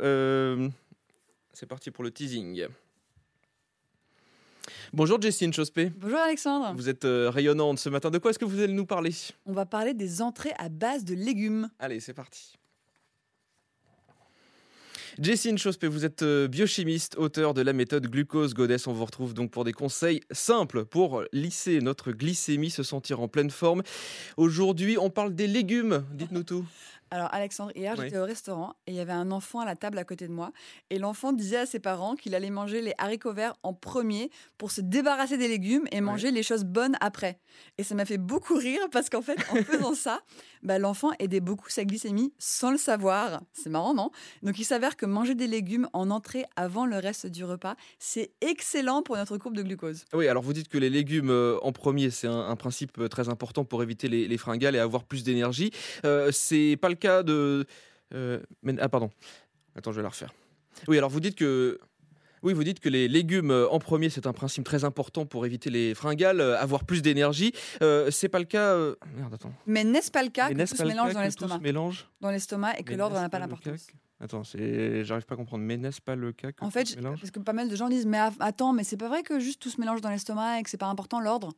Euh, c'est parti pour le teasing. Bonjour Jessine Chospé. Bonjour Alexandre. Vous êtes euh, rayonnante ce matin. De quoi est-ce que vous allez nous parler? On va parler des entrées à base de légumes. Allez, c'est parti. Jessine Chospé, vous êtes euh, biochimiste, auteur de la méthode glucose Goddess. On vous retrouve donc pour des conseils simples pour lisser notre glycémie, se sentir en pleine forme. Aujourd'hui, on parle des légumes. Dites-nous tout. Alors Alexandre, hier Oui. j'étais au restaurant et il y avait un enfant à la table à côté de moi et l'enfant disait à ses parents qu'il allait manger les haricots verts en premier pour se débarrasser des légumes et manger les choses bonnes après. Et ça m'a fait beaucoup rire parce qu'en fait en faisant ça, bah, l'enfant aidait beaucoup sa glycémie sans le savoir. C'est marrant non? Donc il s'avère que manger des légumes en entrée avant le reste du repas, c'est excellent pour notre courbe de glucose. Oui, alors vous dites que les légumes euh, en premier, c'est un, un principe euh, très important pour éviter les, les fringales et avoir plus d'énergie. Euh, c'est pas le cas de. euh, mais- ah, pardon. Attends, je vais la refaire. Oui, alors vous dites que. Oui, vous dites que les légumes euh, en premier, c'est un principe très important pour éviter les fringales, euh, avoir plus d'énergie. Euh, c'est pas le cas. euh, Merde, attends. Mais n'est-ce pas le cas Mais que n'est-ce tout pas se le mélange cas dans que tout l'estomac se mélange dans l'estomac et que Mais l'ordre n'est-ce n'a pas le cas d'importance. que- Attends, c'est... j'arrive pas à comprendre. Mais n'est-ce pas le cas que En tout fait, se je- mélange parce que pas mal de gens disent mais a- attends, mais c'est pas vrai que juste tout se mélange dans l'estomac et que c'est pas important l'ordre?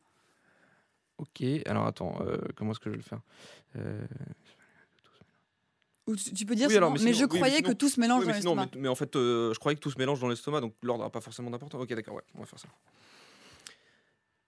Ok, alors attends, euh, comment est-ce que je vais le faire? Euh, Ou tu peux dire Oui, sinon, alors, mais, mais je sinon- oui, mais croyais sinon- que tout se mélange Oui, dans mais, sinon, l'estomac. mais, mais en fait, euh, je croyais que tout se mélange dans l'estomac, donc l'ordre n'a pas forcément d'importance. Ok, d'accord, ouais, on va faire ça.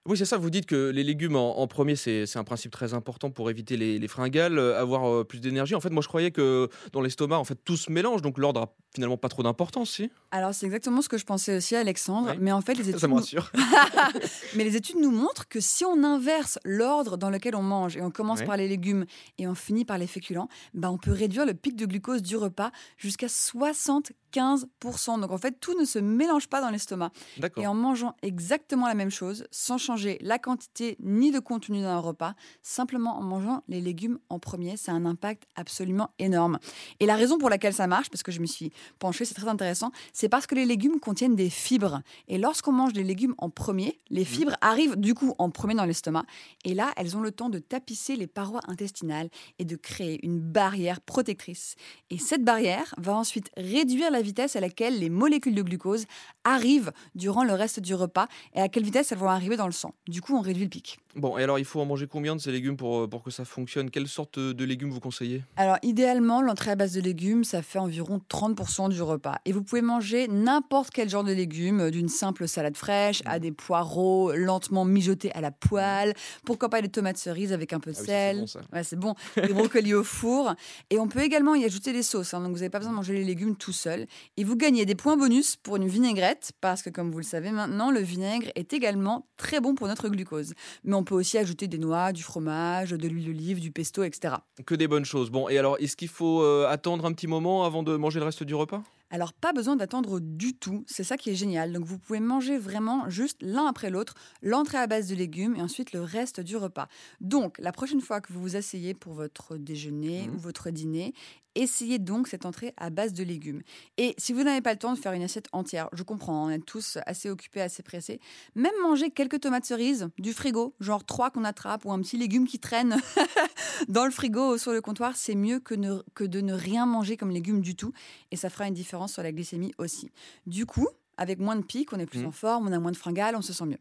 Oui, c'est ça, vous dites que les légumes en, en premier, c'est c'est un principe très important pour éviter les, les fringales, euh, avoir euh, plus d'énergie. En fait, moi, je croyais que dans l'estomac, en fait, tout se mélange, donc l'ordre a finalement pas trop d'importance, si? Alors c'est exactement ce que je pensais aussi Alexandre, Oui. mais en fait les Ça études me nous... rassure. mais les études nous montrent que si on inverse l'ordre dans lequel on mange et on commence par les légumes et on finit par les féculents, bah on peut réduire le pic de glucose du repas jusqu'à 75%. Donc en fait tout ne se mélange pas dans l'estomac. Et en mangeant exactement la même chose, sans changer la quantité ni le contenu d'un repas, simplement en mangeant les légumes en premier, c'est un impact absolument énorme. Et la raison pour laquelle ça marche, parce que je me suis penchée, c'est très intéressant, c'est parce que les légumes contiennent des fibres. Et lorsqu'on mange des légumes en premier, les Mhm. fibres arrivent du coup en premier dans l'estomac. Et là, elles ont le temps de tapisser les parois intestinales et de créer une barrière protectrice. Et cette barrière va ensuite réduire la vitesse à laquelle les molécules de glucose arrivent durant le reste du repas et à quelle vitesse elles vont arriver dans le sang. Du coup, on réduit le pic. Bon, et alors, il faut en manger combien de ces légumes pour, euh, pour que ça fonctionne? Quelle sorte de légumes vous conseillez? Alors, idéalement, l'entrée à base de légumes, ça fait environ 30% du repas. Et vous pouvez manger n'importe quel genre de légumes, euh, d'une simple salade fraîche à des poireaux lentement mijotés à la poêle, pourquoi pas des tomates cerises avec un peu de Ah oui, ça, c'est sel. bon, ça. Ouais, c'est bon. Des brocolis au four. Et on peut également y ajouter des sauces. hein, donc, vous n'avez pas besoin de manger les légumes tout seul. Et vous gagnez des points bonus pour une vinaigrette, parce que, comme vous le savez maintenant, le vinaigre est également très bon pour notre glucose. Mais on peut aussi ajouter des noix, du fromage, de l'huile d'olive, du pesto, etc. Que des bonnes choses. Bon, et alors, est-ce qu'il faut euh, attendre un petit moment avant de manger le reste du repas? Alors, pas besoin d'attendre du tout, c'est ça qui est génial. Donc, vous pouvez manger vraiment juste l'un après l'autre, l'entrée à base de légumes et ensuite le reste du repas. Donc, la prochaine fois que vous vous asseyez pour votre déjeuner Mhm. ou votre dîner, essayez donc cette entrée à base de légumes. Et si vous n'avez pas le temps de faire une assiette entière, je comprends, on est tous assez occupés, assez pressés, même manger quelques tomates cerises du frigo, genre trois qu'on attrape ou un petit légume qui traîne dans le frigo ou sur le comptoir, c'est mieux que, ne- que de ne rien manger comme légumes du tout et ça fera une différence sur la glycémie aussi. Du coup, avec moins de pics, on est plus Mhm. en forme, on a moins de fringales, on se sent mieux.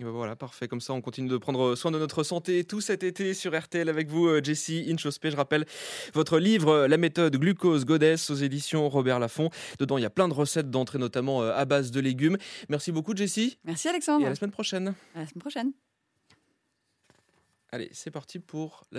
Et ben voilà, parfait. Comme ça, on continue de prendre soin de notre santé tout cet été sur RTL avec vous, euh, Jessie Inchospé. Je rappelle votre livre euh, La méthode glucose goddess aux éditions Robert Laffont. Dedans, il y a plein de recettes d'entrée, notamment euh, à base de légumes. Merci beaucoup, Jessie. Merci Et Alexandre, à la semaine prochaine. à la semaine prochaine. Allez, c'est parti pour la